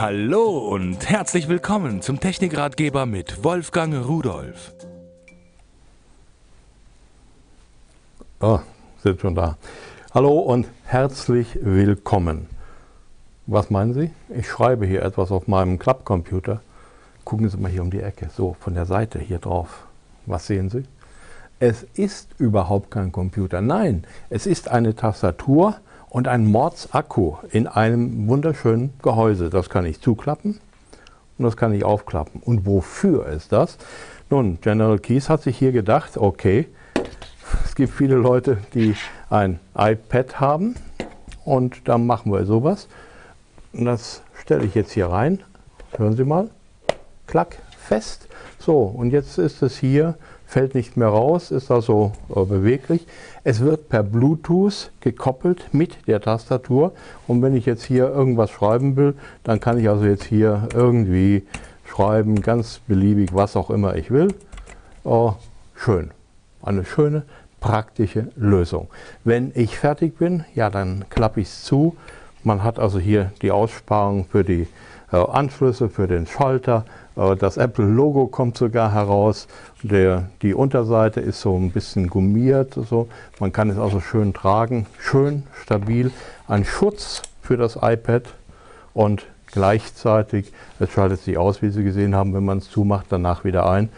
Hallo und herzlich willkommen zum Technikratgeber mit Wolfgang Rudolf. Oh, sind schon da. Hallo und herzlich willkommen. Was meinen Sie? Ich schreibe hier etwas auf meinem Klappcomputer. Gucken Sie mal hier um die Ecke, so von der Seite hier drauf. Was sehen Sie? Es ist überhaupt kein Computer. Nein, es ist eine Tastatur und ein Mordsakku in einem wunderschönen Gehäuse. Das kann ich zuklappen und das kann ich aufklappen. Und wofür ist das? Nun, General Keys hat sich hier gedacht, okay, es gibt viele Leute, die ein iPad haben und da machen wir sowas. Und das stelle ich jetzt hier rein. Hören Sie mal. Klack, fest. So, und jetzt ist es hier fällt nicht mehr raus, ist also äh, beweglich. Es wird per Bluetooth gekoppelt mit der Tastatur und wenn ich jetzt hier irgendwas schreiben will, dann kann ich also jetzt hier irgendwie schreiben, ganz beliebig, was auch immer ich will. Oh, schön. Eine schöne, praktische Lösung. Wenn ich fertig bin, ja, dann klappe ich es zu. Man hat also hier die Aussparung für die äh, Anschlüsse, für den Schalter, äh, das Apple-Logo kommt sogar heraus. Der, die Unterseite ist so ein bisschen gummiert. So. Man kann es also schön tragen, schön, stabil. Ein Schutz für das iPad und gleichzeitig, es schaltet sich aus, wie Sie gesehen haben, wenn man es zumacht, danach wieder ein.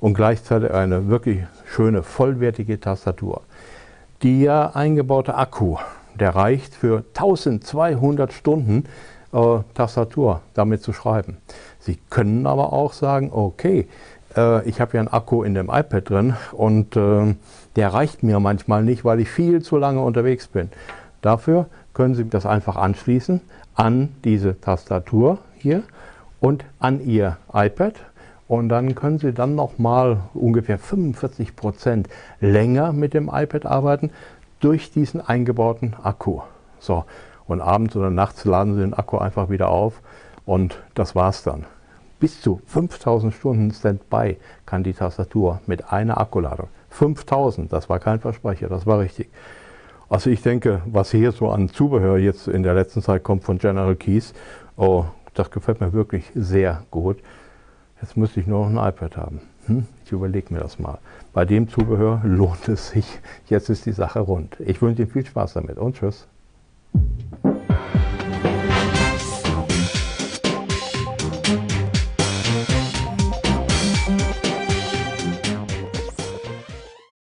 Und gleichzeitig eine wirklich schöne, vollwertige Tastatur. Der eingebaute Akku, der reicht für 1200 Stunden äh, Tastatur damit zu schreiben. Sie können aber auch sagen, okay, äh, ich habe ja einen Akku in dem iPad drin und äh, der reicht mir manchmal nicht, weil ich viel zu lange unterwegs bin. Dafür können Sie das einfach anschließen an diese Tastatur hier und an Ihr iPad und dann können Sie dann noch mal ungefähr 45 Prozent länger mit dem iPad arbeiten durch diesen eingebauten Akku. So, und abends oder nachts laden Sie den Akku einfach wieder auf und das war's dann. Bis zu 5000 Stunden Standby kann die Tastatur mit einer Akkuladung. 5000, das war kein Versprecher, das war richtig. Also ich denke, was hier so an Zubehör jetzt in der letzten Zeit kommt von General Keys, oh, das gefällt mir wirklich sehr gut. Jetzt müsste ich nur noch ein iPad haben. Hm? Ich überlege mir das mal. Bei dem Zubehör lohnt es sich. Jetzt ist die Sache rund. Ich wünsche Ihnen viel Spaß damit und tschüss.